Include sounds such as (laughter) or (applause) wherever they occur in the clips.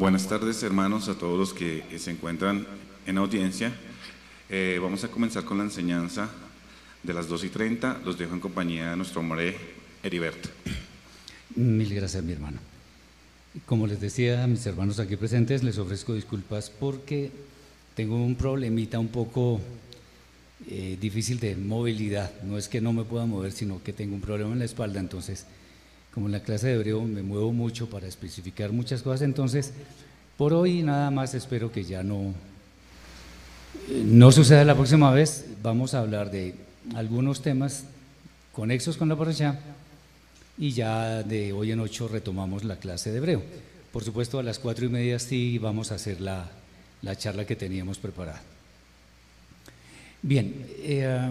Buenas tardes, hermanos, a todos los que se encuentran en audiencia. Eh, vamos a comenzar con la enseñanza de las 2 y 30. Los dejo en compañía de nuestro hombre Heriberto. Mil gracias, mi hermano. Como les decía a mis hermanos aquí presentes, les ofrezco disculpas porque tengo un problemita un poco eh, difícil de movilidad. No es que no me pueda mover, sino que tengo un problema en la espalda. Entonces, como en la clase de hebreo me muevo mucho para especificar muchas cosas, entonces, por hoy nada más espero que ya no, no suceda la próxima vez. Vamos a hablar de algunos temas conexos con la parasha y ya de hoy en ocho retomamos la clase de hebreo. Por supuesto, a las cuatro y media sí vamos a hacer la, la charla que teníamos preparada. Bien, eh,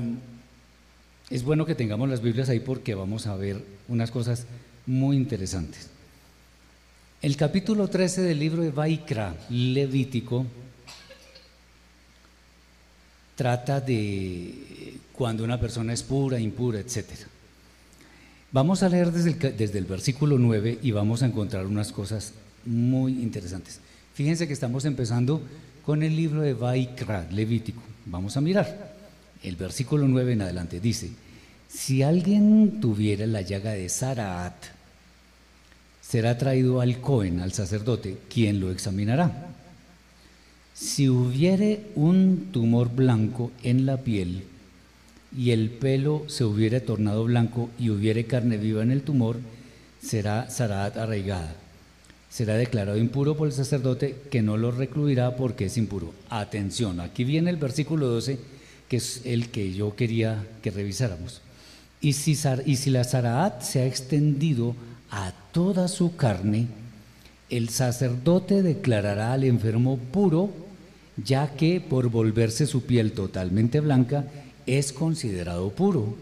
es bueno que tengamos las Biblias ahí porque vamos a ver unas cosas muy interesantes. El capítulo 13 del libro de Vaikra, Levítico, trata de cuando una persona es pura, impura, etc. Vamos a leer desde el, desde el versículo 9 y vamos a encontrar unas cosas muy interesantes. Fíjense que estamos empezando con el libro de Vaikra, Levítico. Vamos a mirar. El versículo 9 en adelante dice, si alguien tuviera la llaga de Saraat, será traído al Cohen, al sacerdote, quien lo examinará. Si hubiere un tumor blanco en la piel y el pelo se hubiere tornado blanco y hubiere carne viva en el tumor, será Saraat arraigada. Será declarado impuro por el sacerdote que no lo recluirá porque es impuro. Atención, aquí viene el versículo 12, que es el que yo quería que revisáramos. Y si, y si la Saraat se ha extendido a toda su carne, el sacerdote declarará al enfermo puro, ya que por volverse su piel totalmente blanca es considerado puro.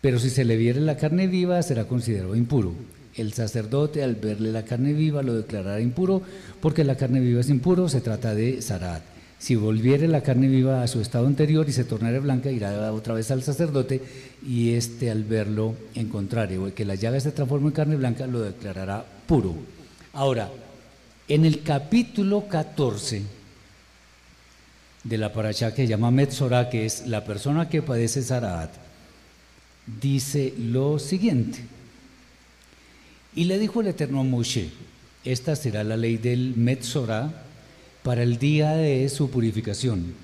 Pero si se le viere la carne viva, será considerado impuro. El sacerdote al verle la carne viva lo declarará impuro, porque la carne viva es impuro, se trata de Saraat. Si volviere la carne viva a su estado anterior y se tornare blanca, irá otra vez al sacerdote y éste al verlo en contrario, que la llaga se transforme en carne blanca, lo declarará puro. Ahora, en el capítulo 14 de la paracha que se llama Metzorah, que es la persona que padece Saraat, dice lo siguiente. Y le dijo el Eterno a Moshe, esta será la ley del Metzorah para el día de su purificación.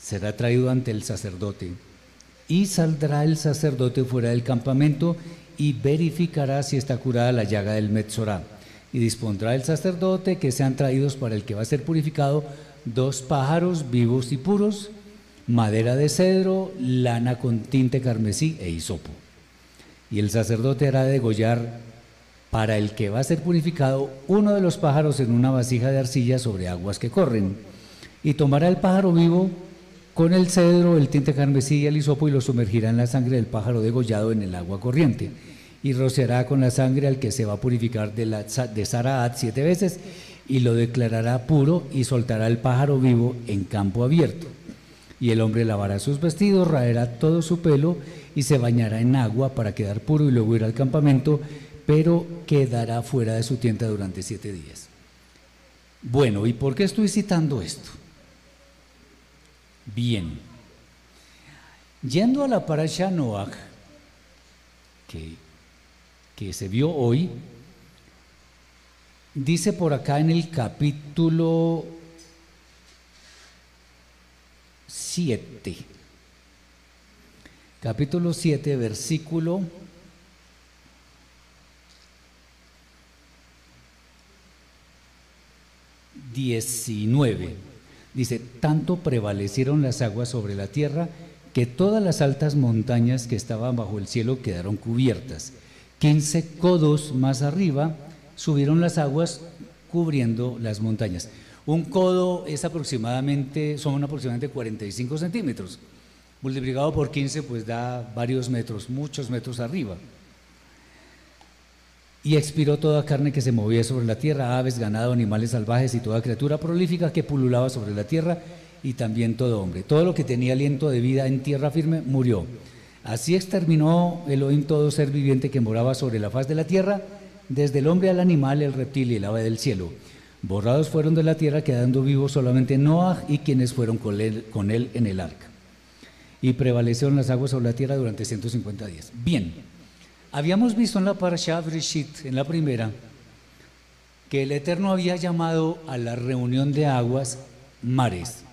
Será traído ante el sacerdote y saldrá el sacerdote fuera del campamento y verificará si está curada la llaga del Metzorah. Y dispondrá el sacerdote que sean traídos para el que va a ser purificado dos pájaros vivos y puros, madera de cedro, lana con tinte carmesí e hisopo. Y el sacerdote hará degollar para el que va a ser purificado uno de los pájaros en una vasija de arcilla sobre aguas que corren, y tomará el pájaro vivo con el cedro, el tinte carmesí y el hisopo y lo sumergirá en la sangre del pájaro degollado en el agua corriente, y rociará con la sangre al que se va a purificar de, la, de Saraat siete veces, y lo declarará puro y soltará el pájaro vivo en campo abierto. Y el hombre lavará sus vestidos, raerá todo su pelo y se bañará en agua para quedar puro y luego irá al campamento pero quedará fuera de su tienda durante siete días. Bueno, ¿y por qué estoy citando esto? Bien, yendo a la parasha Noach, que, que se vio hoy, dice por acá en el capítulo 7, capítulo 7, versículo 19. Dice, tanto prevalecieron las aguas sobre la tierra que todas las altas montañas que estaban bajo el cielo quedaron cubiertas. 15 codos más arriba subieron las aguas cubriendo las montañas. Un codo es aproximadamente, son aproximadamente 45 centímetros. Multiplicado por 15 pues da varios metros, muchos metros arriba y expiró toda carne que se movía sobre la tierra, aves, ganado, animales salvajes y toda criatura prolífica que pululaba sobre la tierra, y también todo hombre. Todo lo que tenía aliento de vida en tierra firme murió. Así exterminó Elohim todo ser viviente que moraba sobre la faz de la tierra desde el hombre al animal, el reptil y el ave del cielo. Borrados fueron de la tierra, quedando vivos solamente Noah y quienes fueron con él, con él en el arca. Y prevalecieron las aguas sobre la tierra durante 150 días. Bien, habíamos visto en la Parashah Brishit, en la primera, que el Eterno había llamado a la reunión de aguas mares.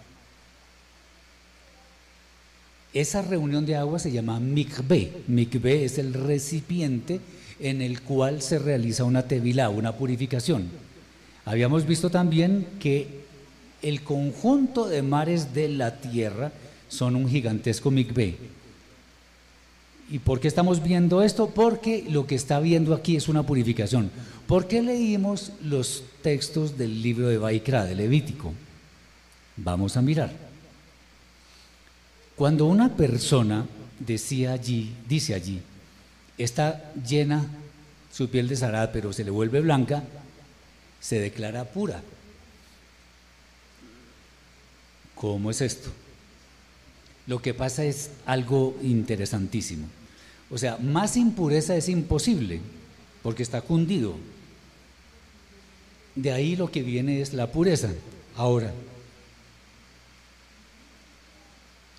Esa reunión de aguas se llama mikve. Mikve es el recipiente en el cual se realiza una tevilá, una purificación. Habíamos visto también que el conjunto de mares de la tierra son un gigantesco mikve. ¿Y por qué estamos viendo esto? Porque lo que está viendo aquí es una purificación. ¿Por qué leímos los textos del libro de Baikra, de Levítico? Vamos a mirar. Cuando una persona decía allí, dice allí, está llena su piel de zarad, pero se le vuelve blanca, se declara pura. ¿Cómo es esto? Lo que pasa es algo interesantísimo. O sea, más impureza es imposible, porque está cundido. De ahí lo que viene es la pureza. Ahora,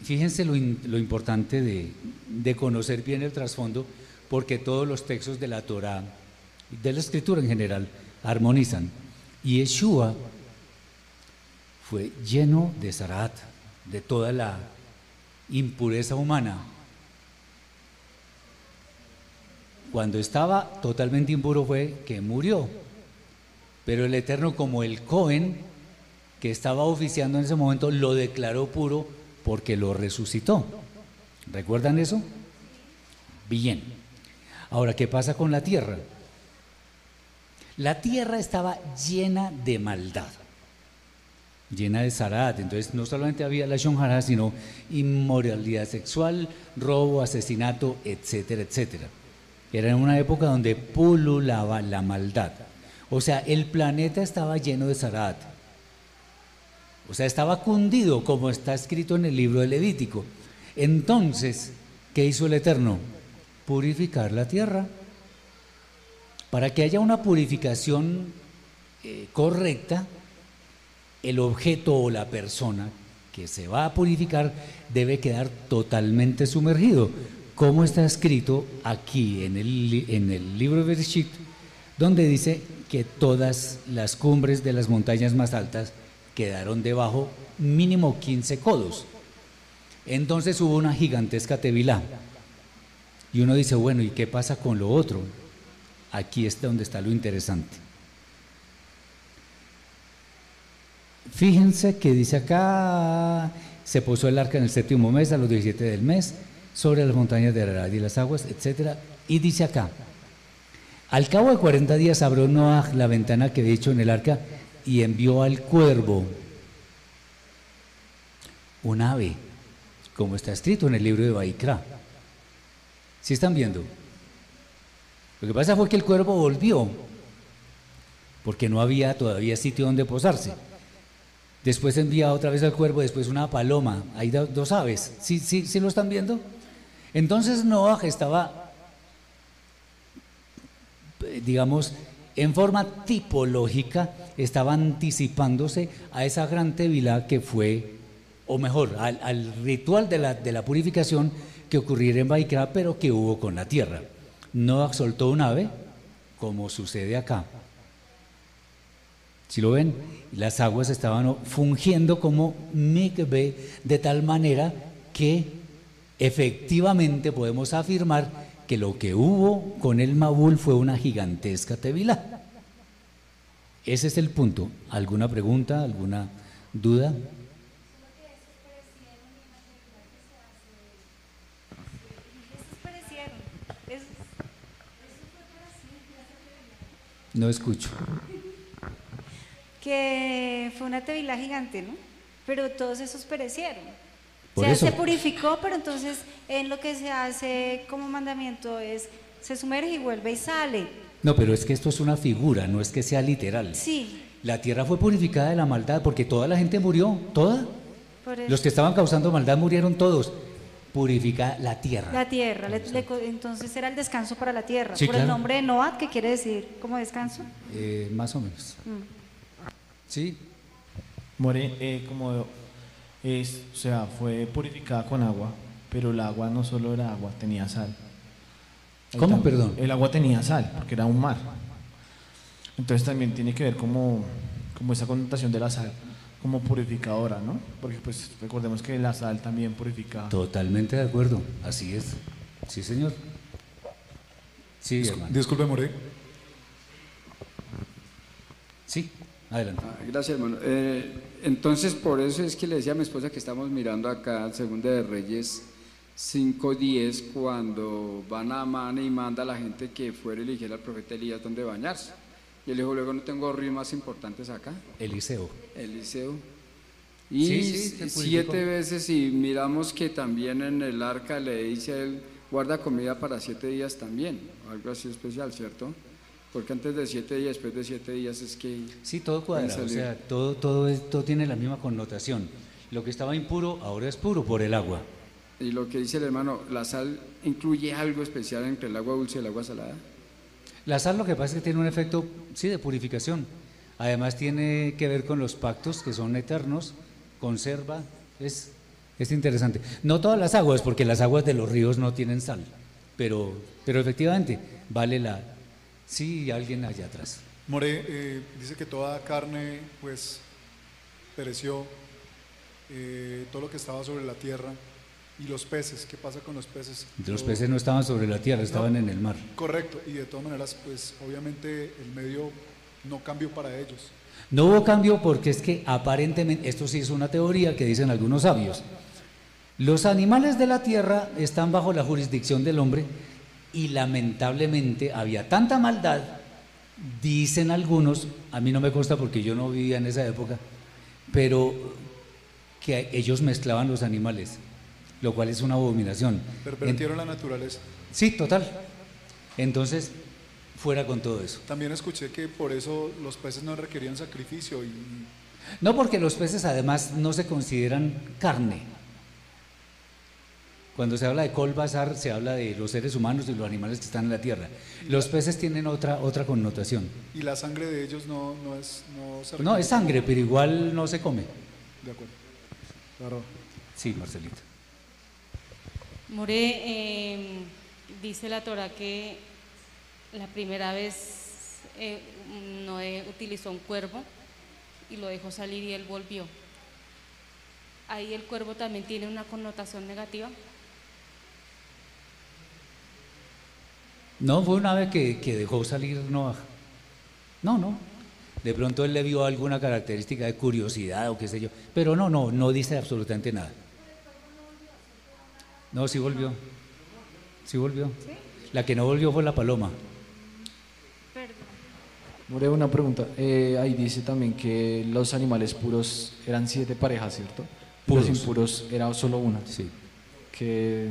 fíjense lo, importante de, de, conocer bien el trasfondo, porque todos los textos de la Torah, de la escritura en general, armonizan. Y Yeshua fue lleno de zarat, de toda la impureza humana. Cuando estaba totalmente impuro fue que murió. Pero el Eterno, como el Cohen, que estaba oficiando en ese momento, lo declaró puro porque lo resucitó. ¿Recuerdan eso? Bien. Ahora, ¿qué pasa con la tierra? La tierra estaba llena de maldad llena de zarat. Entonces no solamente había la shonjara, sino inmoralidad sexual, robo, asesinato, etcétera, etcétera. Era en una época donde pululaba la maldad. O sea, el planeta estaba lleno de zarat. O sea, estaba cundido, como está escrito en el libro de Levítico. Entonces, ¿qué hizo el Eterno? Purificar la tierra. Para que haya una purificación eh, correcta, el objeto o la persona que se va a purificar debe quedar totalmente sumergido, como está escrito aquí en el, en el libro de Bereshit, donde dice que todas las cumbres de las montañas más altas quedaron debajo mínimo 15 codos. Entonces hubo una gigantesca tevilá. Y uno dice, bueno, ¿y qué pasa con lo otro? Aquí es donde está lo interesante. Fíjense que dice acá, se posó el arca en el séptimo mes, a los 17 del mes, sobre las montañas de Arad y las aguas, etc. Y dice acá, al cabo de 40 días abrió Noah la ventana que había hecho en el arca y envió al cuervo un ave, como está escrito en el libro de Baikra. ¿Sí están viendo? Lo que pasa fue que el cuervo volvió, porque no había todavía sitio donde posarse. Después envía otra vez al cuervo, después una paloma. Hay dos aves. ¿Sí, sí, sí lo están viendo? Entonces Noah estaba, digamos, en forma tipológica, estaba anticipándose a esa gran tevilá que fue, o mejor, al, ritual de la, de la, purificación que ocurriera en Baikra, pero que hubo con la tierra. Noah soltó un ave, como sucede acá. Si lo ven, las aguas estaban fungiendo como mikve de tal manera que efectivamente podemos afirmar que lo que hubo con el Mabul fue una gigantesca tevilá. Ese es el punto. ¿Alguna pregunta? ¿Alguna duda? No escucho que fue una tevila gigante, ¿no? Pero todos esos perecieron. O sea, se purificó, pero entonces en lo que se hace como mandamiento es se sumerge y vuelve y sale. No, pero es que esto es una figura, no es que sea literal. Sí. La tierra fue purificada de la maldad porque toda la gente murió, toda. Los que estaban causando maldad murieron todos. Purifica la tierra. La tierra, entonces era el descanso para la tierra. Por el nombre de Noad, ¿qué quiere decir como descanso? Eh, más o menos. Mm. ¿Sí? More, eh, como es, o sea, fue purificada con agua, pero el agua no solo era agua, tenía sal. ¿Cómo, perdón? El agua tenía sal, porque era un mar. Entonces también tiene que ver como, como esa connotación de la sal como purificadora, ¿no? Porque pues recordemos que la sal también purifica. Totalmente de acuerdo, así es. Sí, señor. Sí, hermano. Disculpe, More. Sí, adelante. Ah, gracias, hermano. Eh, entonces, por eso es que le decía a mi esposa que estamos mirando acá, Segunda de Reyes 5.10, cuando van a Amán y manda a la gente que fuera y eligiera al profeta Elías donde bañarse. Y él dijo, luego no tengo ríos más importantes acá. Eliseo. Eliseo. Y siete veces, y miramos que también en el arca le dice él, guarda comida para siete días también, algo así especial, ¿cierto? Porque antes de siete días, después de siete días es que... Sí, todo cuadra, o sea, todo, todo, todo tiene la misma connotación. Lo que estaba impuro ahora es puro por el agua. Y lo que dice el hermano, ¿la sal incluye algo especial entre el agua dulce y el agua salada? La sal lo que pasa es que tiene un efecto, sí, de purificación. Además tiene que ver con los pactos que son eternos, conserva, es, es interesante. No todas las aguas, porque las aguas de los ríos no tienen sal, pero, pero efectivamente vale la... Sí, alguien allá atrás. More eh, dice que toda carne pues pereció, eh, todo lo que estaba sobre la tierra ¿Y los peces? ¿Qué pasa con los peces? Los peces no estaban sobre la tierra, estaban en el mar. Correcto, y de todas maneras, pues obviamente el medio no cambió para ellos. No hubo cambio porque es que aparentemente, esto sí es una teoría que dicen algunos sabios, los animales de la tierra están bajo la jurisdicción del hombre y lamentablemente había tanta maldad, dicen algunos, a mí no me consta porque yo no vivía en esa época, pero que ellos mezclaban los animales lo cual es una abominación. Pervertieron la naturaleza. Sí, total. Entonces, fuera con todo eso. También escuché que por eso los peces no requerían sacrificio. Y... No, porque los peces además no se consideran carne. Cuando se habla de colbazar, se habla de los seres humanos y los animales que están en la tierra. Los peces tienen otra, otra connotación. ¿Y la sangre de ellos no, no es...? No, no, es sangre, pero igual no se come. De acuerdo. Claro. Sí, Marcelito. More, em, dice la Torah que la primera vez eh, Noé utilizó un cuervo y lo dejó salir y él volvió. Ahí el cuervo también tiene una connotación negativa. No, fue una vez que, que dejó salir Noah. No, no. De pronto él le vio alguna característica de curiosidad o qué sé yo. Pero no, no, no dice absolutamente nada. No, sí volvió. Sí volvió. La que no volvió fue la paloma. More, una pregunta. Eh, ahí dice también que los animales puros eran siete parejas, ¿cierto? Puros. Los impuros era solo una. Sí. ¿Qué,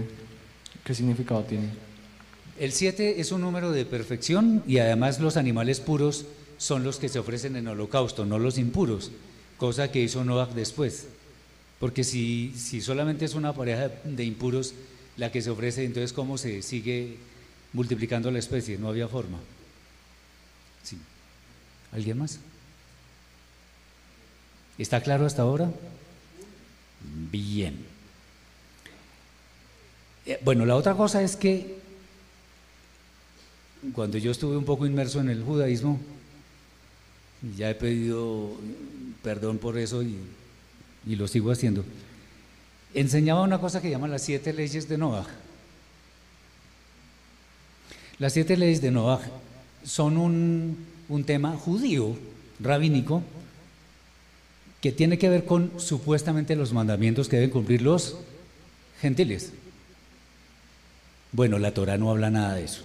¿Qué significado tiene? El siete es un número de perfección y además los animales puros son los que se ofrecen en holocausto, no los impuros, cosa que hizo Noah después. Porque si, si solamente es una pareja de impuros la que se ofrece, entonces ¿cómo se sigue multiplicando la especie? No había forma. Sí. ¿Alguien más? ¿Está claro hasta ahora? Bien. Eh, bueno, la otra cosa es que cuando yo estuve un poco inmerso en el judaísmo, ya he pedido perdón por eso y lo sigo haciendo, enseñaba una cosa que llaman las siete leyes de Noah. Las siete leyes de Noah son un, un tema judío, rabínico, que tiene que ver con supuestamente los mandamientos que deben cumplir los gentiles. Bueno, la Torah no habla nada de eso.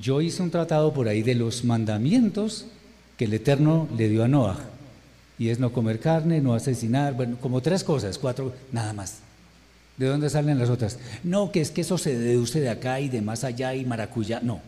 Yo hice un tratado por ahí de los mandamientos que el Eterno le dio a Noah y es no comer carne, no asesinar, bueno, como tres cosas, cuatro, nada más. ¿De dónde salen las otras? No, que es que eso se deduce de acá y de más allá y maracuyá, no.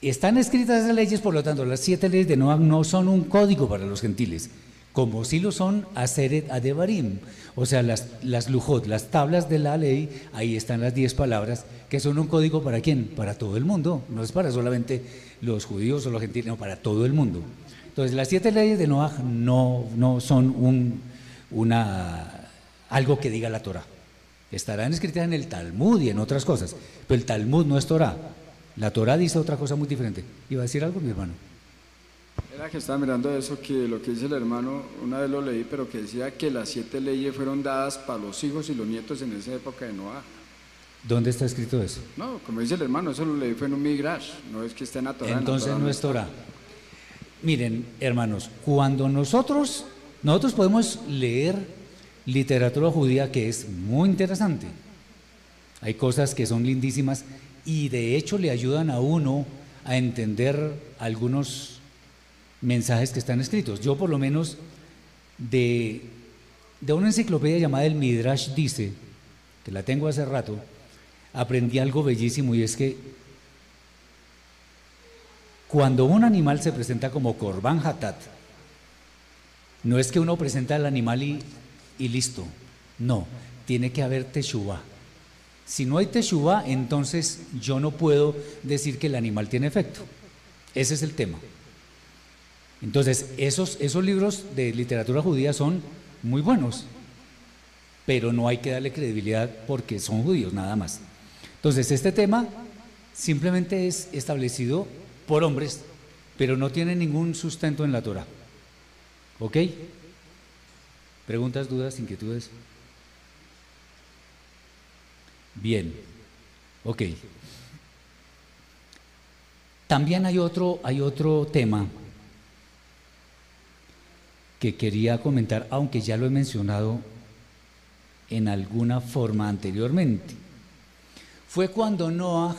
Están escritas esas leyes, por lo tanto, las siete leyes de Noah no son un código para los gentiles, como si lo son Aseret Adevarim, o sea, las, las lujot, las tablas de la ley, ahí están las diez palabras, que son un código para quién? Para todo el mundo, no es para solamente los judíos o los gentiles, no, para todo el mundo. Entonces, las siete leyes de Noah no, no son un, una, algo que diga la Torah. Estarán escritas en el Talmud y en otras cosas, pero el Talmud no es Torah. La Torah dice otra cosa muy diferente. ¿Iba a decir algo, mi hermano? Era que estaba mirando eso, que lo que dice el hermano, una vez lo leí, pero que decía que las siete leyes fueron dadas para los hijos y los nietos en esa época de Noah. ¿Dónde está escrito eso? No, como dice el hermano, eso lo leí fue en un migrash, no es que esté en la Torah. Entonces no es Torah. Miren, hermanos, cuando nosotros, nosotros podemos leer literatura judía que es muy interesante. Hay cosas que son lindísimas y de hecho le ayudan a uno a entender algunos mensajes que están escritos. Yo por lo menos de, de una enciclopedia llamada el Midrash dice, que la tengo hace rato, aprendí algo bellísimo y es que cuando un animal se presenta como Korban Hatat, no es que uno presenta al animal y, y listo, no, tiene que haber Teshuvah. Si no hay Teshuvah, entonces yo no puedo decir que el animal tiene efecto. Ese es el tema. Entonces, esos, esos libros de literatura judía son muy buenos, pero no hay que darle credibilidad porque son judíos, nada más. Entonces, este tema simplemente es establecido por hombres, pero no tiene ningún sustento en la Torah. ¿Ok? ¿Preguntas, dudas, inquietudes? Bien, ok. También hay otro, hay otro tema que quería comentar, aunque ya lo he mencionado en alguna forma anteriormente. Fue cuando Noah,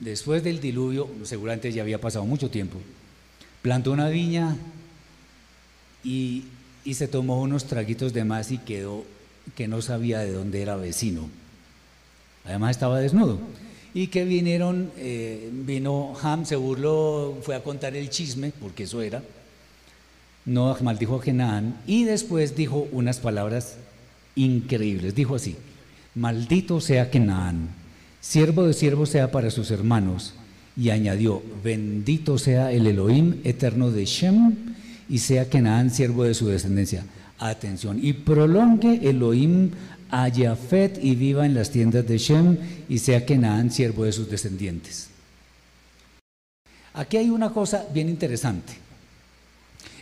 después del diluvio, seguramente ya había pasado mucho tiempo, plantó una viña y, y se tomó unos traguitos de más y quedó que no sabía de dónde era vecino. Además estaba desnudo. Y que vinieron, eh, vino Ham, se burló, fue a contar el chisme, porque eso era. No maldijo a Genán y después dijo unas palabras increíbles. Dijo así: Maldito sea Kenaan, siervo de siervo sea para sus hermanos. Y añadió: Bendito sea el Elohim eterno de Shem y sea Kenaan, siervo de su descendencia atención, y prolongue Elohim a Yafet y viva en las tiendas de Shem y sea Kenan siervo de sus descendientes. Aquí hay una cosa bien interesante.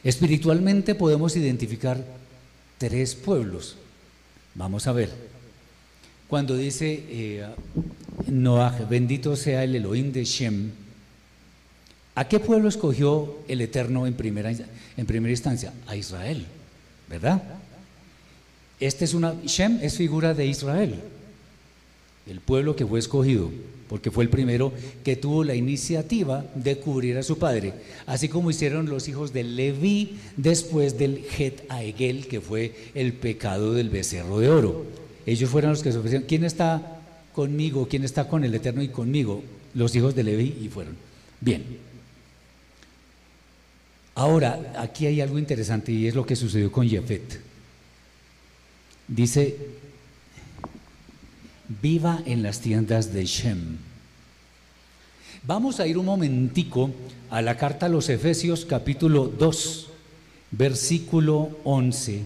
Espiritualmente podemos identificar tres pueblos. Vamos a ver. Cuando dice eh, Noah, bendito sea el Elohim de Shem, ¿a qué pueblo escogió el Eterno en primera, en primera instancia? A Israel. ¿verdad? Este es una, Shem es figura de Israel, el pueblo que fue escogido, porque fue el primero que tuvo la iniciativa de cubrir a su padre, así como hicieron los hijos de Leví después del Het Aegel, que fue el pecado del becerro de oro. Ellos fueron los que se ofrecieron. ¿Quién está conmigo? ¿Quién está con el Eterno y conmigo? Los hijos de Leví y fueron. Bien. Ahora, aquí hay algo interesante y es lo que sucedió con Jefet. Dice, viva en las tiendas de Shem. Vamos a ir un momentico a la carta a los Efesios capítulo 2, versículo 11.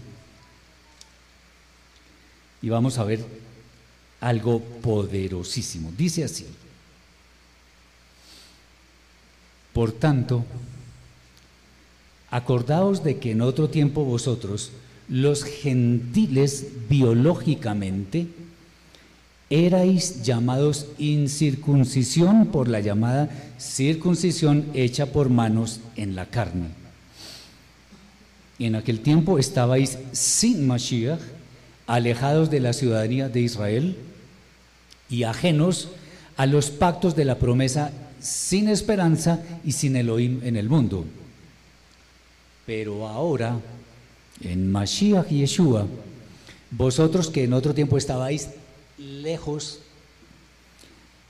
Y vamos a ver algo poderosísimo. Dice así. Por tanto, Acordaos de que en otro tiempo vosotros, los gentiles biológicamente, erais llamados incircuncisión por la llamada circuncisión hecha por manos en la carne. Y en aquel tiempo estabais sin Mashiach, alejados de la ciudadanía de Israel y ajenos a los pactos de la promesa, sin esperanza y sin Elohim en el mundo. Pero ahora, en Mashiach Yeshua, vosotros que en otro tiempo estabais lejos,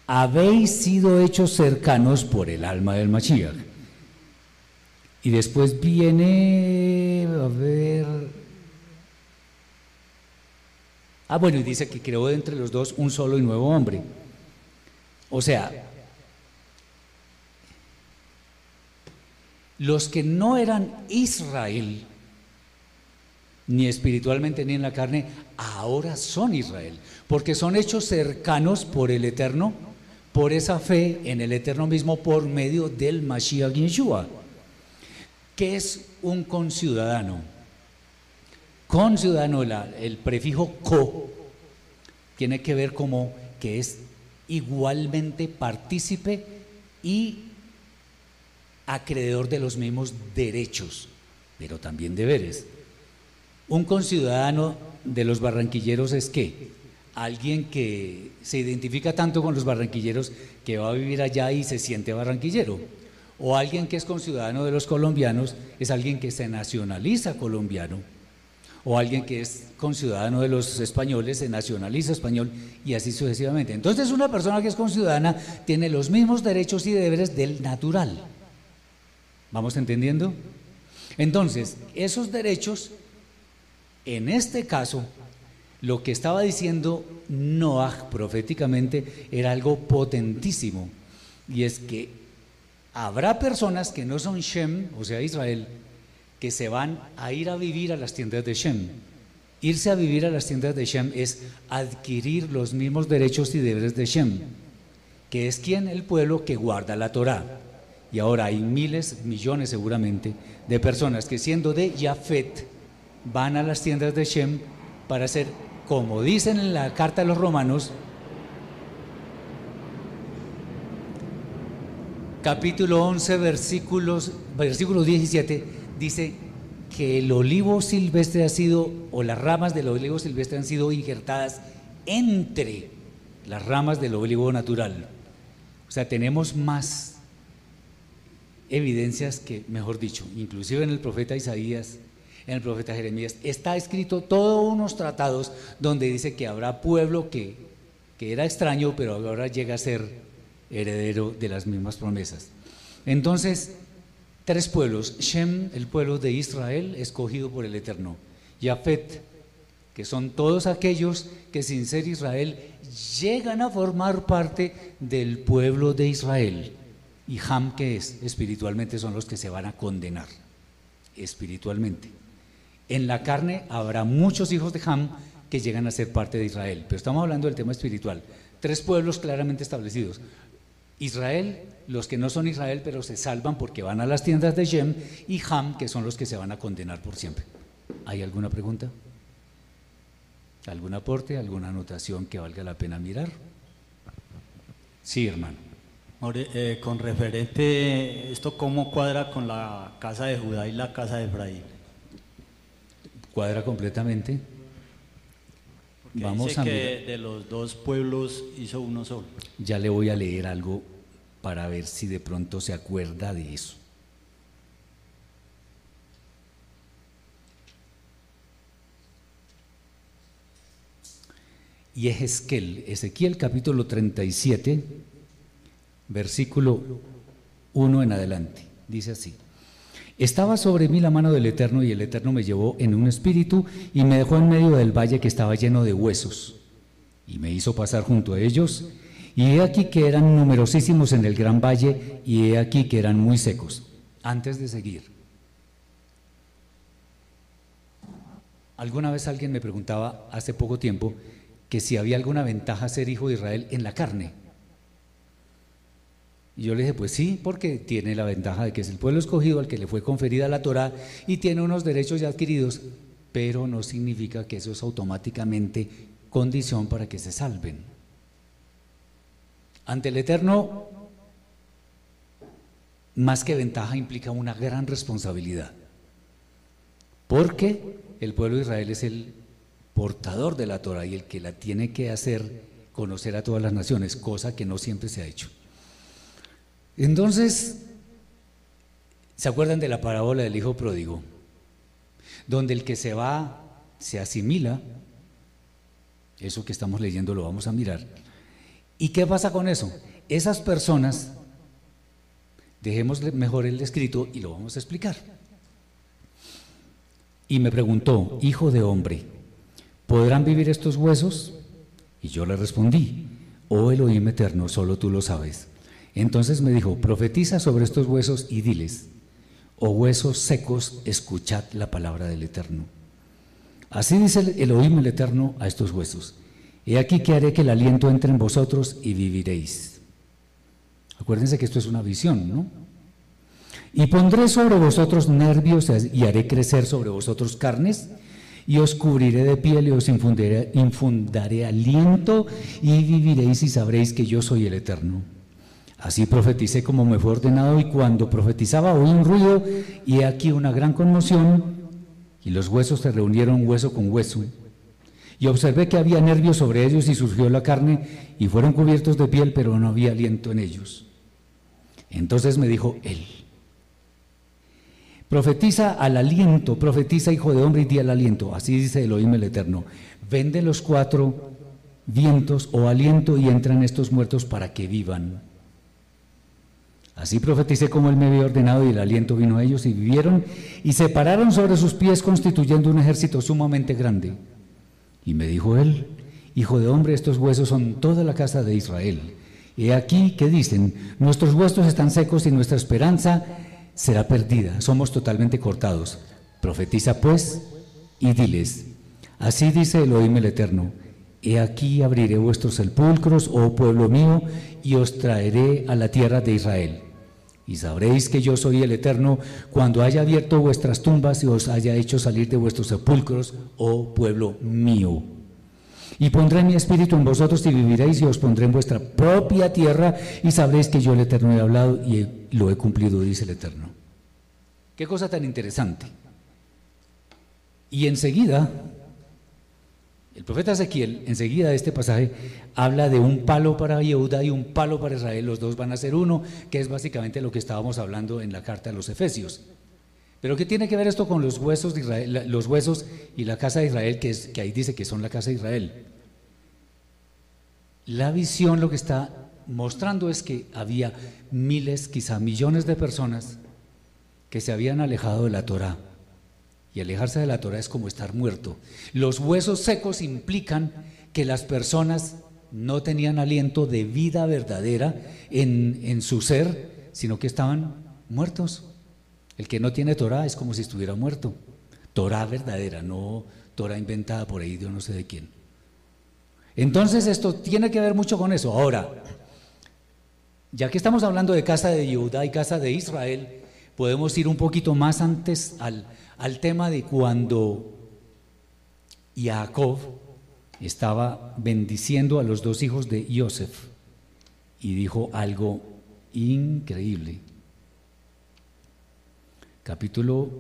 habéis sido hechos cercanos por el alma del Mashiach. Y después viene, a ver... Ah, bueno, y dice que creó entre los dos un solo y nuevo hombre. O sea, los que no eran Israel, ni espiritualmente ni en la carne, ahora son Israel, porque son hechos cercanos por el Eterno, por esa fe en el Eterno mismo, por medio del Mashiach Yeshua. ¿Qué es un conciudadano? Conciudadano, el prefijo co, tiene que ver como que es igualmente partícipe y acreedor de los mismos derechos, pero también deberes. Un conciudadano de los barranquilleros es que alguien que se identifica tanto con los barranquilleros que va a vivir allá y se siente barranquillero. O alguien que es conciudadano de los colombianos es alguien que se nacionaliza colombiano. O alguien que es conciudadano de los españoles se nacionaliza español y así sucesivamente. Entonces una persona que es conciudadana tiene los mismos derechos y deberes del natural. ¿Vamos entendiendo? Entonces, esos derechos, en este caso, lo que estaba diciendo Noah proféticamente era algo potentísimo. Y es que habrá personas que no son Shem, o sea, Israel, que se van a ir a vivir a las tiendas de Shem. Irse a vivir a las tiendas de Shem es adquirir los mismos derechos y deberes de Shem, que es quien el pueblo que guarda la Torah. Y ahora hay miles, millones seguramente, de personas que siendo de Yafet van a las tiendas de Shem para hacer, como dicen en la carta de los romanos, capítulo 11, versículos, versículo 17, dice que el olivo silvestre ha sido, o las ramas del olivo silvestre han sido injertadas entre las ramas del olivo natural. O sea, tenemos más evidencias que, mejor dicho, inclusive en el profeta Isaías, en el profeta Jeremías, está escrito todos unos tratados donde dice que habrá pueblo que, que era extraño, pero ahora llega a ser heredero de las mismas promesas. Entonces, tres pueblos, Shem, el pueblo de Israel, escogido por el Eterno, Yafet, que son todos aquellos que sin ser Israel llegan a formar parte del pueblo de Israel. Y Ham, que es? Espiritualmente son los que se van a condenar, espiritualmente. En la carne habrá muchos hijos de Ham que llegan a ser parte de Israel, pero estamos hablando del tema espiritual. Tres pueblos claramente establecidos. Israel, los que no son Israel, pero se salvan porque van a las tiendas de Shem, y Ham, que son los que se van a condenar por siempre. ¿Hay alguna pregunta? ¿Algún aporte? ¿Alguna anotación que valga la pena mirar? Sí, hermano. Eh, con referente, ¿esto cómo cuadra con la casa de Judá y la casa de Efraín? Cuadra completamente. Vamos a que de los dos pueblos hizo uno solo. Ya le voy a leer algo para ver si de pronto se acuerda de eso. Y Ezequiel, Ezequiel capítulo 37, versículo 1 en adelante. Dice así. Estaba sobre mí la mano del Eterno y el Eterno me llevó en un espíritu y me dejó en medio del valle que estaba lleno de huesos y me hizo pasar junto a ellos y he aquí que eran numerosísimos en el gran valle y he aquí que eran muy secos. Antes de seguir, alguna vez alguien me preguntaba hace poco tiempo que si había alguna ventaja ser hijo de Israel en la carne. Y yo le dije, pues sí, porque tiene la ventaja de que es el pueblo escogido al que le fue conferida la Torah y tiene unos derechos ya adquiridos, pero no significa que eso es automáticamente condición para que se salven. Ante el Eterno, más que ventaja implica una gran responsabilidad, porque el pueblo de Israel es el portador de la Torah y el que la tiene que hacer conocer a todas las naciones, cosa que no siempre se ha hecho. Entonces, ¿se acuerdan de la parábola del hijo pródigo? Donde el que se va se asimila, eso que estamos leyendo lo vamos a mirar. ¿Y qué pasa con eso? Esas personas Dejemos mejor el escrito y lo vamos a explicar. Y me preguntó, hijo de hombre, ¿podrán vivir estos huesos? Y yo le respondí, oh Elohim eterno, solo tú lo sabes. Entonces me dijo, profetiza sobre estos huesos y diles, oh huesos secos, escuchad la palabra del Eterno. Así dice el Elohim el Eterno a estos huesos. He aquí que haré que el aliento entre en vosotros y viviréis. Acuérdense que esto es una visión, ¿no? Y pondré sobre vosotros nervios y haré crecer sobre vosotros carnes y os cubriré de piel y os infundaré, infundaré aliento y viviréis y sabréis que yo soy el Eterno. Así profeticé como me fue ordenado y cuando profetizaba oí un ruido y aquí una gran conmoción y los huesos se reunieron hueso con hueso. Y observé que había nervios sobre ellos y surgió la carne y fueron cubiertos de piel, pero no había aliento en ellos. Entonces me dijo él, Profetiza al aliento, profetiza hijo de hombre y di al aliento. Así dice Elohim el Eterno. Vende los cuatro vientos o aliento y entran estos muertos para que vivan. Así profeticé como él me había ordenado y el aliento vino a ellos y vivieron y se pararon sobre sus pies constituyendo un ejército sumamente grande. Y me dijo él, hijo de hombre, estos huesos son toda la casa de Israel. He aquí que dicen, nuestros huesos están secos y nuestra esperanza será perdida, somos totalmente cortados. Profetiza pues y diles, así dice Elohim el Eterno, he aquí abriré vuestros sepulcros, oh pueblo mío, y os traeré a la tierra de Israel. Y sabréis que yo soy el Eterno cuando haya abierto vuestras tumbas y os haya hecho salir de vuestros sepulcros, oh pueblo mío. Y pondré mi espíritu en vosotros y viviréis y os pondré en vuestra propia tierra y sabréis que yo el Eterno he hablado y lo he cumplido, dice el Eterno. Qué cosa tan interesante. Y enseguida, el profeta Ezequiel, enseguida de este pasaje, habla de un palo para Yehuda y un palo para Israel. Los dos van a ser uno, que es básicamente lo que estábamos hablando en la carta a los Efesios. Pero ¿qué tiene que ver esto con los huesos, de Israel, los huesos y la casa de Israel, que, es, que ahí dice que son la casa de Israel? La visión lo que está mostrando es que había miles, quizá millones de personas que se habían alejado de la Torah. Y alejarse de la Torah es como estar muerto. Los huesos secos implican que las personas no tenían aliento de vida verdadera en, en su ser, sino que estaban muertos. El que no tiene Torah es como si estuviera muerto. Torah verdadera, no Torah inventada por ahí de no sé de quién. Entonces esto tiene que ver mucho con eso. Ahora, ya que estamos hablando de casa de Judá y casa de Israel, podemos ir un poquito más antes al, al tema de cuando Jacob estaba bendiciendo a los dos hijos de Joseph y dijo algo increíble capítulo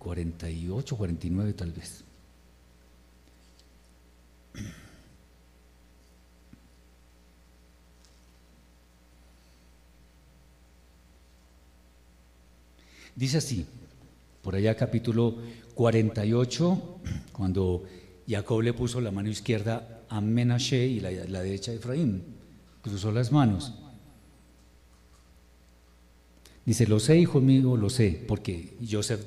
48, 49 tal vez. Dice así, por allá capítulo 48, cuando Jacob le puso la mano izquierda a Menashe y la, derecha a Efraín, cruzó las manos. Dice, lo sé, hijo mío, lo sé, porque Joseph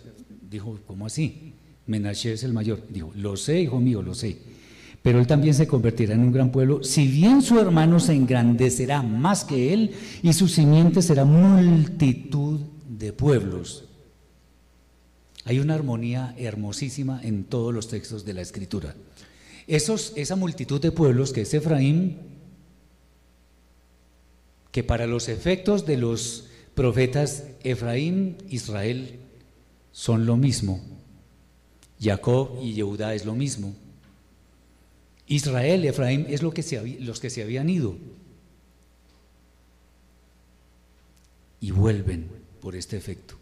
dijo, ¿cómo así? Menashe es el mayor. Dijo, lo sé, hijo mío, lo sé. Pero él también se convertirá en un gran pueblo, si bien su hermano se engrandecerá más que él y su simiente será multitud de pueblos. Hay una armonía hermosísima en todos los textos de la escritura. Esa multitud de pueblos que es Efraín, que para los efectos de los profetas Efraín, Israel son lo mismo. Jacob y Yehudá es lo mismo. Israel, Efraín es lo que los que se habían ido. Y vuelven por este efecto.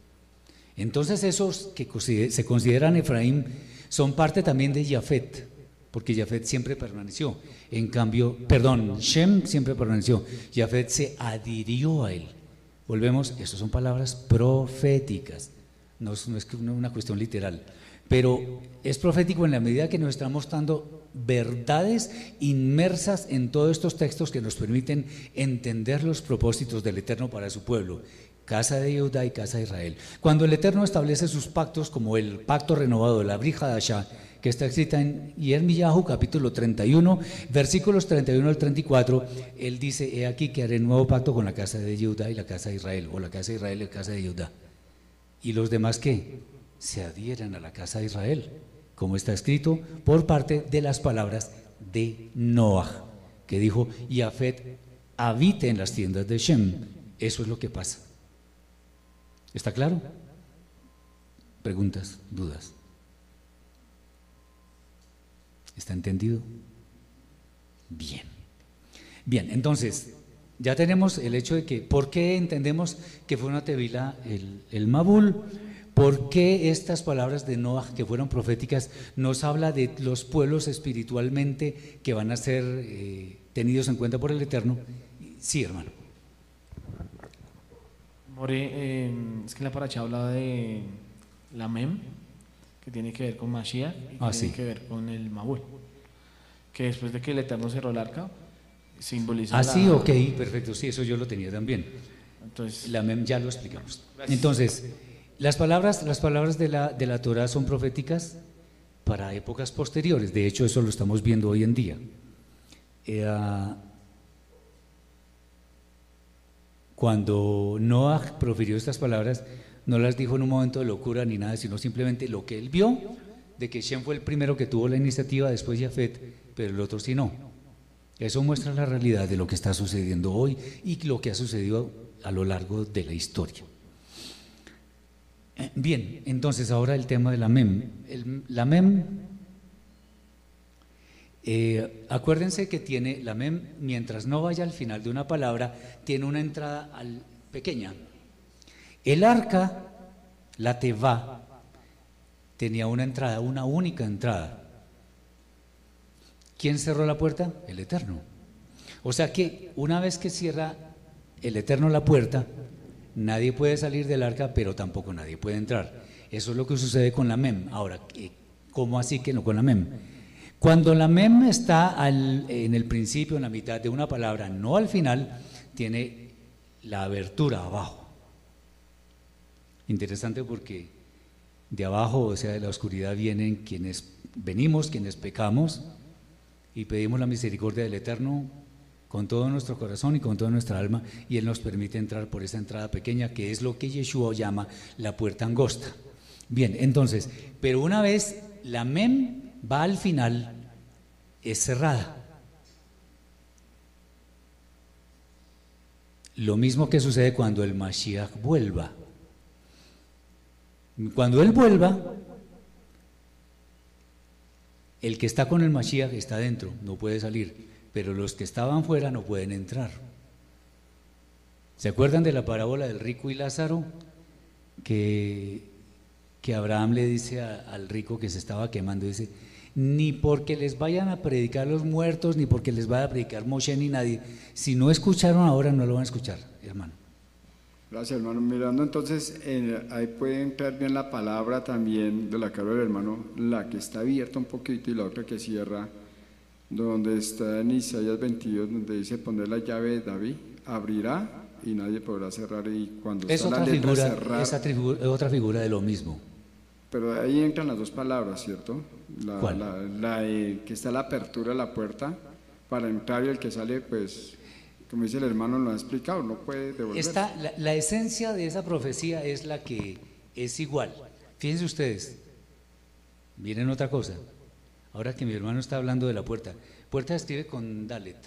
Entonces esos que se consideran Efraín son parte también de Jafet, porque Jafet siempre permaneció. En cambio, perdón, Shem siempre permaneció. Jafet se adhirió a él. Volvemos, estas son palabras proféticas, no es, una cuestión literal, pero es profético en la medida que nos está mostrando verdades inmersas en todos estos textos que nos permiten entender los propósitos del Eterno para su pueblo. Casa de Judá y casa de Israel. Cuando el Eterno establece sus pactos, como el pacto renovado de la Asha, que está escrita en Yermiyahu, capítulo 31, versículos 31 al 34, él dice, he aquí que haré nuevo pacto con la casa de Judá y la casa de Israel, o la casa de Israel y la casa de Judá. ¿Y los demás qué? Se adhieran a la casa de Israel, como está escrito por parte de las palabras de Noah, que dijo, Yafet habite en las tiendas de Shem. Eso es lo que pasa. ¿Está claro? Preguntas, dudas. ¿Está entendido? Bien. Bien, entonces, ya tenemos el hecho de que, ¿por qué entendemos que fue una tevila el, el Mabul? ¿Por qué estas palabras de Noah, que fueron proféticas, nos habla de los pueblos espiritualmente que van a ser eh, tenidos en cuenta por el Eterno? Sí, hermano. More, eh, es que la paracha hablaba de la Mem, que tiene que ver con Mashiach y Ah, tiene sí. que ver con el Mabul. Que después de que el Eterno cerró el arca, simboliza. Ah, la- sí, ok, perfecto, sí, eso yo lo tenía también. Entonces, La mem ya lo explicamos. Entonces, las palabras, las palabras de la, de la Torah son proféticas para épocas posteriores. De hecho, eso lo estamos viendo hoy en día. Eh, ah, cuando Noah profirió estas palabras, no las dijo en un momento de locura ni nada, sino simplemente lo que él vio, de que Shem fue el primero que tuvo la iniciativa, después Jafet, pero el otro sí no. Eso muestra la realidad de lo que está sucediendo hoy y lo que ha sucedido a lo largo de la historia. Eh, Bien, entonces ahora el tema de la MEM. La MEM, eh, acuérdense que tiene la MEM, mientras no vaya al final de una palabra, tiene una entrada pequeña. El arca, la teva, tenía una entrada, una única entrada. ¿Quién cerró la puerta? El Eterno. O sea que una vez que cierra el Eterno la puerta, nadie puede salir del arca, pero tampoco nadie puede entrar. Eso es lo que sucede con la MEM. Ahora, ¿qué- ¿cómo así que no con la MEM? Cuando la MEM está al- en el principio, en la mitad de una palabra, no al final, tiene la abertura abajo. Interesante porque de abajo, o sea, de la oscuridad, vienen quienes venimos, quienes pecamos, y pedimos la misericordia del Eterno con todo nuestro corazón y con toda nuestra alma, y Él nos permite entrar por esa entrada pequeña, que es lo que Yeshua llama la puerta angosta. Bien, entonces, pero una vez la mem va al final, es cerrada. Lo mismo que sucede cuando el Mashiach vuelva. Cuando Él vuelva, el que está con el Mashiach está dentro, no puede salir, pero los que estaban fuera no pueden entrar. ¿Se acuerdan de la parábola del rico y Lázaro? Que, que Abraham le dice al rico que se estaba quemando, dice, ni porque les vayan a predicar los muertos, ni porque les vaya a predicar Moshe ni nadie, si no escucharon ahora no lo van a escuchar, hermano. Gracias, hermano. Mirando entonces, en- ahí puede entrar bien la palabra también de la cara del hermano, la que está abierta un poquito y la otra que cierra, donde está en Isaías 22, donde dice poner la llave de David, abrirá y nadie podrá cerrar. Y cuando Es está otra la letra figura, cerrar, es otra figura de lo mismo. Pero ahí entran las dos palabras, ¿cierto? La, ¿Cuál? la- la de que está la apertura de la puerta para entrar y el que sale, pues, como dice el hermano, lo ha explicado, no puede devolver. Esta, la, la esencia de esa profecía es la que es igual. Fíjense ustedes, miren otra cosa. Ahora que mi hermano está hablando de la puerta, puerta escribe con Dalet.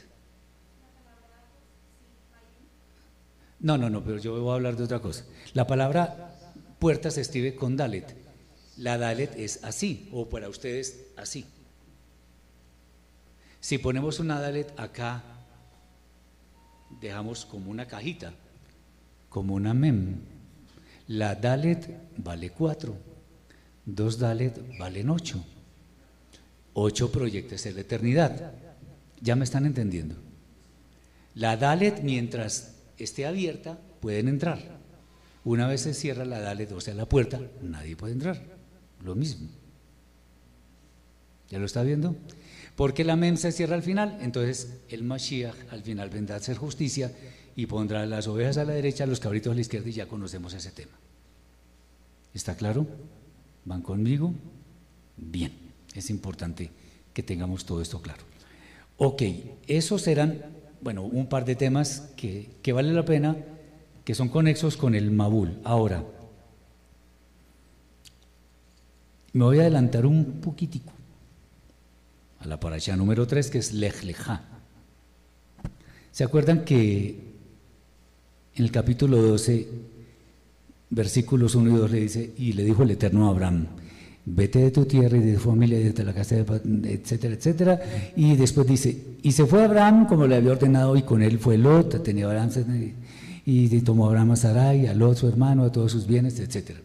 No, no, no, pero yo voy a hablar de otra cosa. La palabra puerta se escribe con Dalet. La Dalet es así, o para ustedes así. Si ponemos una Dalet acá, dejamos como una cajita, como una mem. La Dalet vale 4, dos Dalet valen 8. 8 proyectos en la eternidad. ¿Ya me están entendiendo? La Dalet, mientras esté abierta, pueden entrar. Una vez se cierra la Dalet, o sea, la puerta, nadie puede entrar. Lo mismo. ¿Ya lo está viendo? Porque la mem se cierra al final, entonces el Mashiach al final vendrá a hacer justicia y pondrá las ovejas a la derecha, los cabritos a la izquierda y ya conocemos ese tema. ¿Está claro? ¿Van conmigo? Bien, es importante que tengamos todo esto claro. Ok, esos eran, bueno, un par de temas que, que vale la pena, que son conexos con el Mabul. Ahora, me voy a adelantar un poquitico a la paracha número 3, que es Lech ¿Se acuerdan que en el capítulo 12, versículos 1 y 2 le dice, y le dijo el Eterno a Abraham, vete de tu tierra y de tu familia y de la casa, de, etcétera, etcétera. Y después dice, y se fue Abraham como le había ordenado, y con él fue Lot, tenía Abraham, y tomó Abraham a Sarai, a Lot, su hermano, a todos sus bienes, etcétera.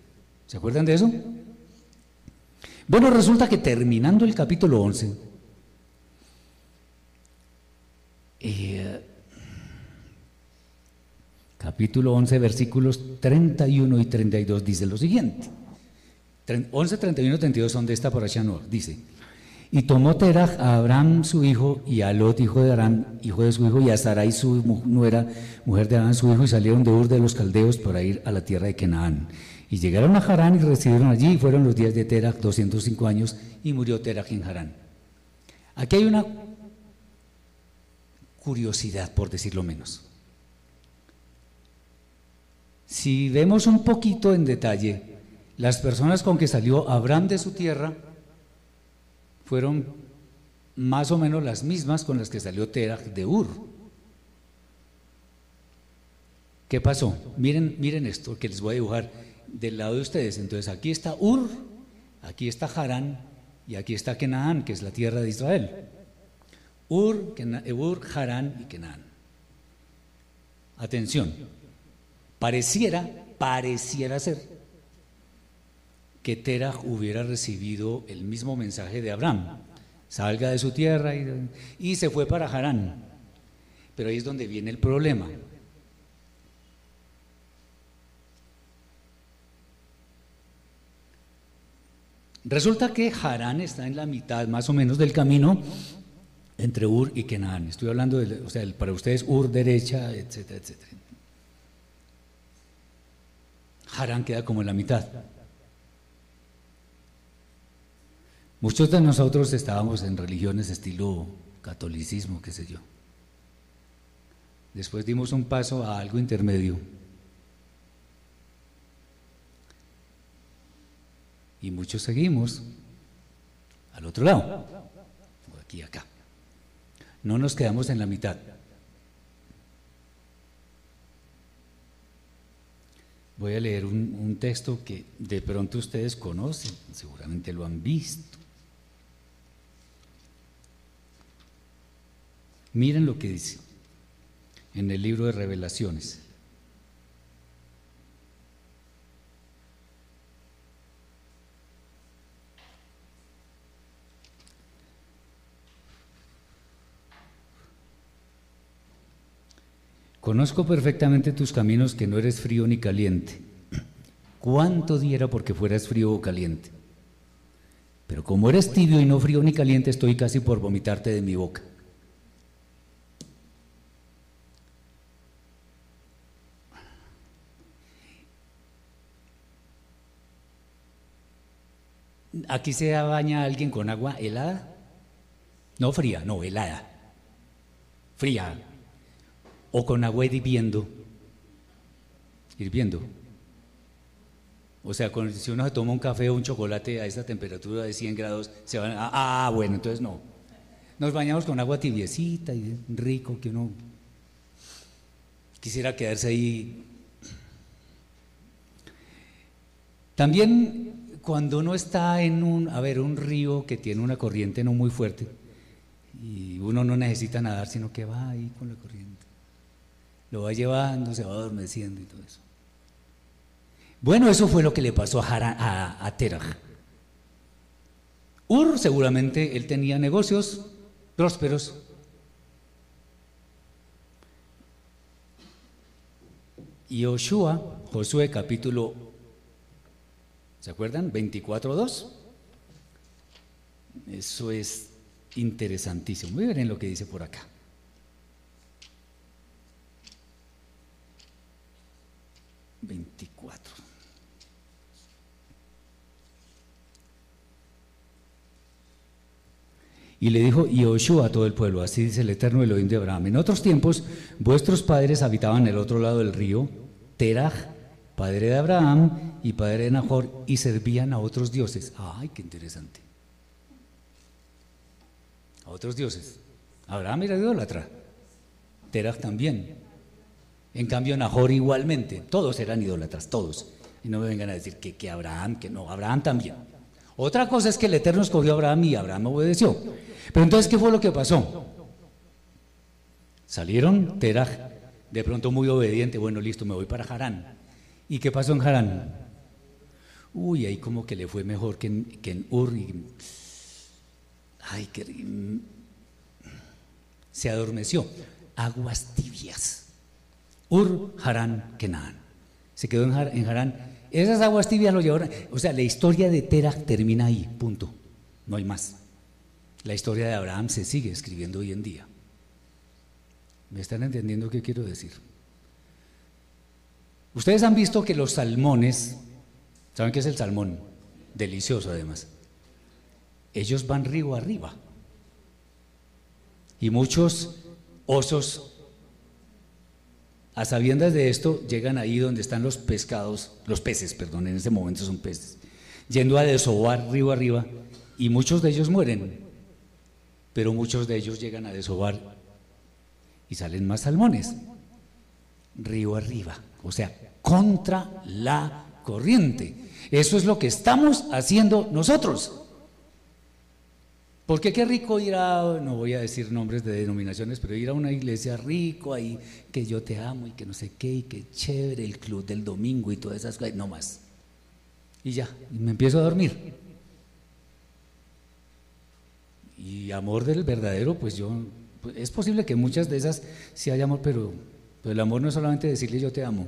¿Se acuerdan de eso? Bueno, resulta que terminando el capítulo 11, eh, capítulo 11, versículos 31 y 32 dice lo siguiente. 11, 31 y 32 son de esta por no dice. Y tomó Terach a Abraham su hijo y a Lot hijo de Aram, hijo de su hijo, y a Sarai su nuera, mujer de Abraham su hijo, y salieron de Ur de los caldeos para ir a la tierra de Canaán. Y llegaron a Harán y residieron allí, y fueron los días de Terach 205 años, y murió Terach en Harán. Aquí hay una curiosidad, por decirlo menos. Si vemos un poquito en detalle, las personas con que salió Abraham de su tierra fueron más o menos las mismas con las que salió Terach de Ur. ¿Qué pasó? Miren, miren esto que les voy a dibujar del lado de ustedes. Entonces aquí está Ur, aquí está Harán y aquí está Kenaán, que es la tierra de Israel. Ur, Ur Harán y Kenaán. Atención, pareciera, pareciera ser que Terah hubiera recibido el mismo mensaje de Abraham. Salga de su tierra y se fue para Harán. Pero ahí es donde viene el problema. Resulta que Harán está en la mitad más o menos del camino entre Ur y Kenan. Estoy hablando, de, o sea, para ustedes Ur derecha, etcétera, etcétera. Harán queda como en la mitad. Muchos de nosotros estábamos en religiones estilo catolicismo, qué sé yo. Después dimos un paso a algo intermedio. Y muchos seguimos al otro lado, aquí, acá. No nos quedamos en la mitad. Voy a leer un, un, texto que de pronto ustedes conocen, seguramente lo han visto. Miren lo que dice en el libro de revelaciones. Conozco perfectamente tus caminos que no eres frío ni caliente. ¿Cuánto diera porque fueras frío o caliente? Pero como eres tibio y no frío ni caliente, estoy casi por vomitarte de mi boca. ¿Aquí se baña alguien con agua helada? No fría, no, helada. Fría o con agua hirviendo. Hirviendo. O sea, si uno se toma un café o un chocolate a esa temperatura de 100 grados, se van a, ah, bueno, entonces no. Nos bañamos con agua tibiecita y rico que uno quisiera quedarse ahí. También cuando uno está en un, a ver, un río que tiene una corriente no muy fuerte y uno no necesita nadar, sino que va ahí con la corriente lo va llevando, se va adormeciendo y todo eso. Bueno, eso fue lo que le pasó a, a, a Terah. Ur seguramente él tenía negocios prósperos. Y Joshua, Josué capítulo, ¿se acuerdan? 24.2. Eso es interesantísimo. Voy a ver en lo que dice por acá. Veinticuatro. Y le dijo Yoshua a todo el pueblo, así dice el eterno Elohim de Abraham. En otros tiempos, vuestros padres habitaban el otro lado del río, Teraj, padre de Abraham y padre de Nahor, y servían a otros dioses. ¡Ay, qué interesante! A otros dioses. Abraham era idólatra, Teraj también. En cambio, Nahor igualmente. Todos eran idólatras, todos. Y no me vengan a decir que, que Abraham, que no, Abraham también. Otra cosa es que el Eterno escogió a Abraham y Abraham obedeció. Pero entonces, ¿qué fue lo que pasó? Salieron, Teraj, de pronto muy obediente, bueno, listo, me voy para Harán. ¿Y qué pasó en Harán? Uy, ahí como que le fue mejor que en, que en Ur. ay, que se adormeció. Aguas tibias. Ur, Harán, Kenan. Se quedó en, en Harán esas aguas tibias lo llevaron. O sea, la historia de Tera termina ahí, punto. No hay más. La historia de Abraham se sigue escribiendo hoy en día. ¿Me están entendiendo qué quiero decir? Ustedes han visto que los salmones, ¿saben qué es el salmón? Delicioso además. Ellos van río arriba. Y muchos osos a sabiendas de esto, llegan ahí donde están los pescados, los peces, perdón, en ese momento son peces, yendo a desovar río arriba, y muchos de ellos mueren, pero muchos de ellos llegan a desovar y salen más salmones, río arriba, o sea, contra la corriente. Eso es lo que estamos haciendo nosotros. Porque qué rico ir a, no voy a decir nombres de denominaciones, pero ir a una iglesia rico ahí, que yo te amo y que no sé qué, y que chévere el club del domingo y todas esas cosas, no más. Y ya, me empiezo a dormir. Y amor del verdadero, pues yo, pues es posible que muchas de esas sí haya amor, pero, pero el amor no es solamente decirle yo te amo.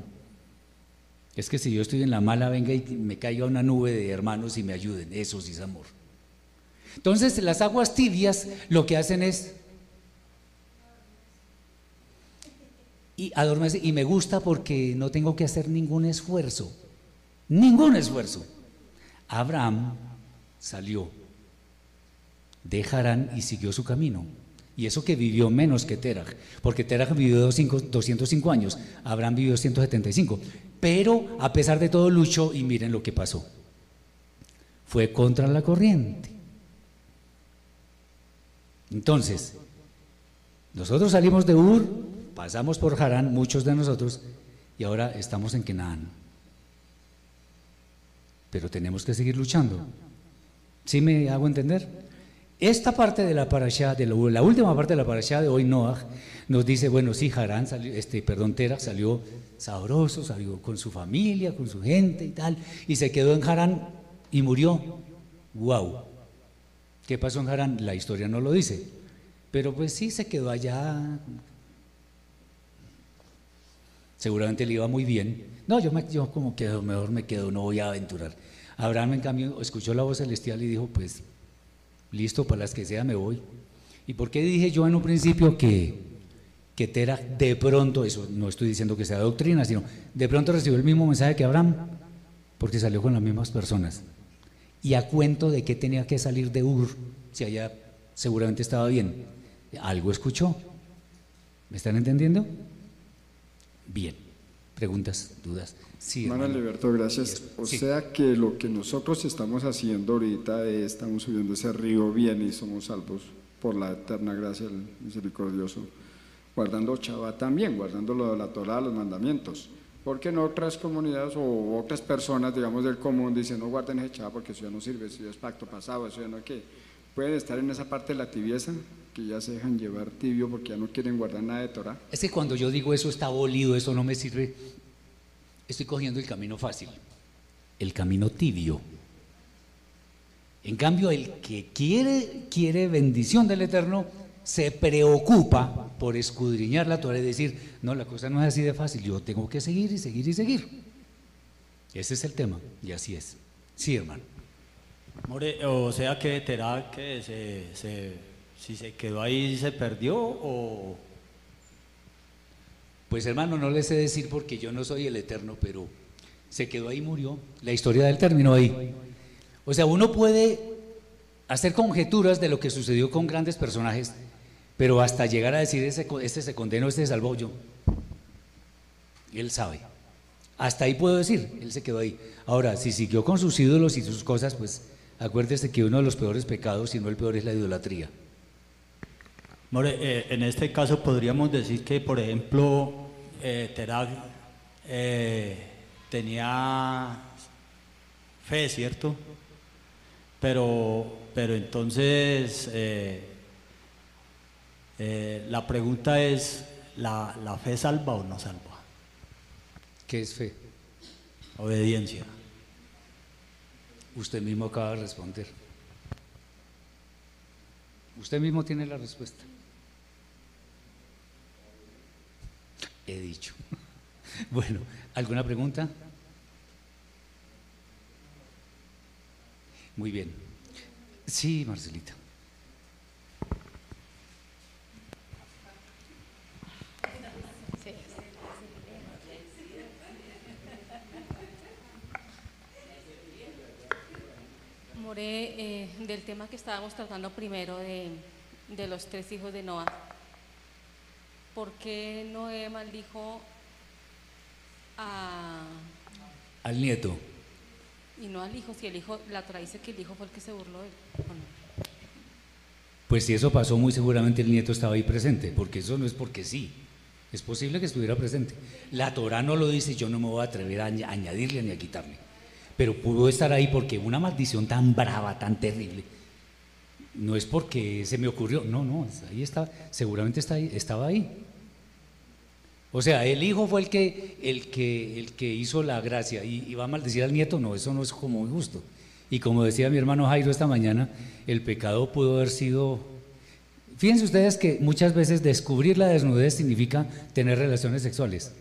Es que si yo estoy en la mala, venga y me caiga una nube de hermanos y me ayuden, eso sí es amor. Entonces las aguas tibias lo que hacen es y adormece y me gusta porque no tengo que hacer ningún esfuerzo, ningún esfuerzo. Abraham salió de Harán y siguió su camino. Y eso que vivió menos que Terah, porque Terah vivió 205 años, Abraham vivió 175. Pero a pesar de todo luchó y miren lo que pasó. Fue contra la corriente. Entonces, nosotros salimos de Ur, pasamos por Harán, muchos de nosotros, y ahora estamos en Canaán. Pero tenemos que seguir luchando. ¿Sí me hago entender? Esta parte de la parashá, de la, última parte de la parashá de hoy, Noah, nos dice, bueno, sí, Harán salió, este, perdón, Tera salió sabroso, salió con su familia, con su gente y tal, y se quedó en Harán y murió. ¡Wow! ¿Qué pasó en Harán? La historia no lo dice. Pero pues sí se quedó allá. Seguramente le iba muy bien. No, yo, me, yo como quedo, mejor me quedo, no voy a aventurar. Abraham, en cambio, escuchó la voz celestial y dijo, pues, listo, para las que sea me voy. ¿Y por qué dije yo en un principio que, que Tera de pronto, eso no estoy diciendo que sea doctrina, sino de pronto recibió el mismo mensaje que Abraham? Porque salió con las mismas personas y a cuento de que tenía que salir de Ur, si allá seguramente estaba bien. Algo escuchó. ¿Me están entendiendo? Bien. ¿Preguntas, dudas? Sí, Manuel Alberto, gracias. O sea que lo que nosotros estamos haciendo ahorita es, estamos subiendo ese río bien y somos salvos por la eterna gracia del misericordioso, guardando Chava también, guardando lo de la Torah, los mandamientos. Porque en otras comunidades o otras personas, digamos, del común dicen, no guarden ese chava porque eso ya no sirve, eso ya es pacto pasado, eso ya no qué. Pueden estar en esa parte de la tibieza, que ya se dejan llevar tibio porque ya no quieren guardar nada de Torah. Es que cuando yo digo eso está abolido, eso no me sirve, estoy cogiendo el camino fácil, el camino tibio. En cambio, el que quiere, quiere bendición del Eterno, se preocupa por escudriñar la Torah y decir, no, la cosa no es así de fácil, yo tengo que seguir y seguir y seguir. Ese es el tema, y así es. Sí, hermano. O sea que Terá que se, si se quedó ahí se perdió o... Pues hermano, no le sé decir porque yo no soy el eterno, pero se quedó ahí y murió. La historia del terminó ahí. O sea, uno puede hacer conjeturas de lo que sucedió con grandes personajes, pero hasta llegar a decir, ese, este se condenó, este se salvó yo. Él sabe. Hasta ahí puedo decir, él se quedó ahí. Ahora, si siguió con sus ídolos y sus cosas, pues acuérdese que uno de los peores pecados, si no el peor, es la idolatría. More, eh, en este caso podríamos decir que, por ejemplo, eh, Terak eh, tenía fe, ¿cierto? Pero, pero entonces eh, eh, la pregunta es, ¿la, ¿la fe salva o no salva? ¿Qué es fe? Obediencia. Usted mismo acaba de responder. Usted mismo tiene la respuesta. He dicho. (laughs) Bueno, ¿alguna pregunta? Muy bien. Sí, Marcelita. Eh, del tema que estábamos tratando primero de, de los tres hijos de Noah. ¿Por qué Noé maldijo a, Al nieto. y no al hijo? Si el hijo, la Torah dice que el hijo fue el que se burló de él. ¿o no? Pues si eso pasó, muy seguramente el nieto estaba ahí presente, porque eso no es porque sí. Es posible que estuviera presente. La Torah no lo dice, yo no me voy a atrever a añadirle ni a quitarle. Pero pudo estar ahí porque una maldición tan brava, tan terrible, no es porque se me ocurrió, no, no, ahí está, seguramente está ahí, estaba ahí. O sea, el hijo fue el que, el que, el que hizo la gracia y, y va a maldecir al nieto, no, eso no es como justo. Y como decía mi hermano Jairo esta mañana, el pecado pudo haber sido... Fíjense ustedes que muchas veces descubrir la desnudez significa tener relaciones sexuales.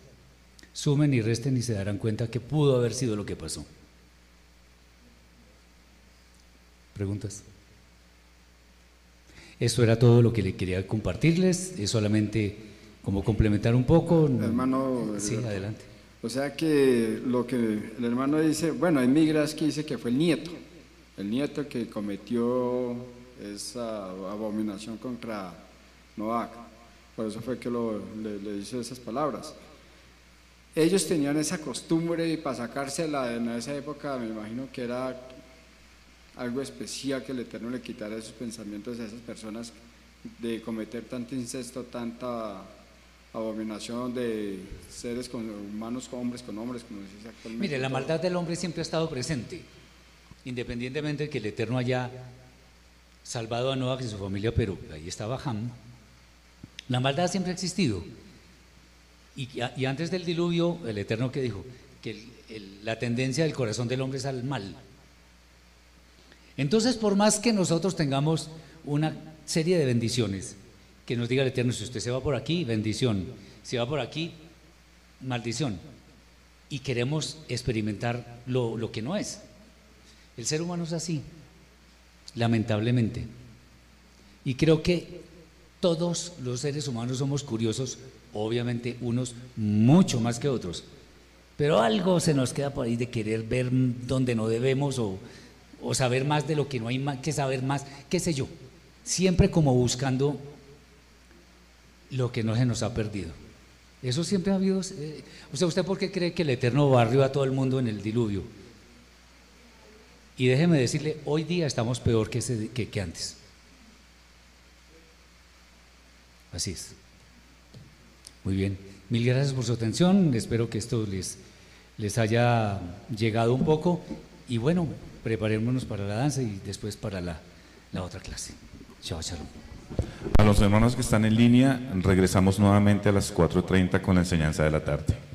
Sumen y resten y se darán cuenta que pudo haber sido lo que pasó. ¿Preguntas? Eso era todo lo que le quería compartirles, es solamente como complementar un poco. Hermano, Sí, adelante. O sea que lo que el hermano dice, bueno, hay migras que dice que fue el nieto, el nieto que cometió esa abominación contra Noac. Por eso fue que lo- le, le hizo esas palabras. Ellos tenían esa costumbre y para sacársela en esa época me imagino que era algo especial que el Eterno le quitara esos pensamientos a esas personas de cometer tanto incesto, tanta abominación de seres con humanos con hombres con hombres, como se dice actualmente. Mire, la maldad del hombre siempre ha estado presente, independientemente de que el Eterno haya salvado a Noah y su familia, pero ahí estaba Ham. La maldad siempre ha existido. Y, y antes del diluvio, el Eterno que dijo que el- el- la tendencia del corazón del hombre es al mal. Entonces, por más que nosotros tengamos una serie de bendiciones, que nos diga el Eterno, si usted se va por aquí, bendición, si va por aquí, maldición, y queremos experimentar lo, lo que no es. El ser humano es así, lamentablemente. Y creo que todos los seres humanos somos curiosos, obviamente unos mucho más que otros, pero algo se nos queda por ahí de querer ver donde no debemos o, o saber más de lo que no hay más que saber más, qué sé yo, siempre como buscando lo que no se nos ha perdido. Eso siempre ha habido. eh, o sea, ¿usted por qué cree que el Eterno barrió a todo el mundo en el diluvio? Y déjeme decirle, hoy día estamos peor que, que, que antes. Así es. Muy bien. Mil gracias por su atención. Espero que esto les, les haya llegado un poco. Y bueno, preparémonos para la danza y después para la, la otra clase. Chao. A los hermanos que están en línea, regresamos nuevamente a las 4.30 con la enseñanza de la tarde.